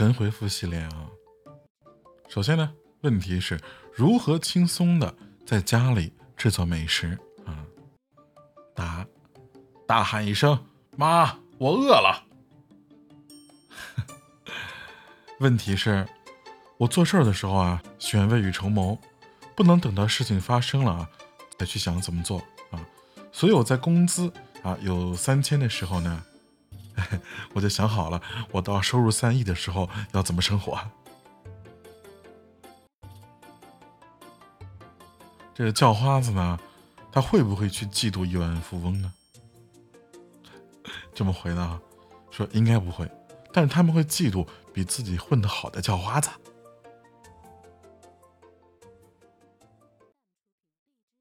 神回复系列啊。首先呢，问题是如何轻松的在家里制作美食啊？答：大喊一声“妈，我饿了”。问题是，我做事儿的时候啊，喜欢未雨绸缪，不能等到事情发生了啊，再去想怎么做啊。所以我在工资啊有三千的时候呢，我就想好了，我到收入三亿的时候要怎么生活。这个叫花子呢，他会不会去嫉妒亿万富翁呢？这么回答，说应该不会，但是他们会嫉妒比自己混得好的叫花子。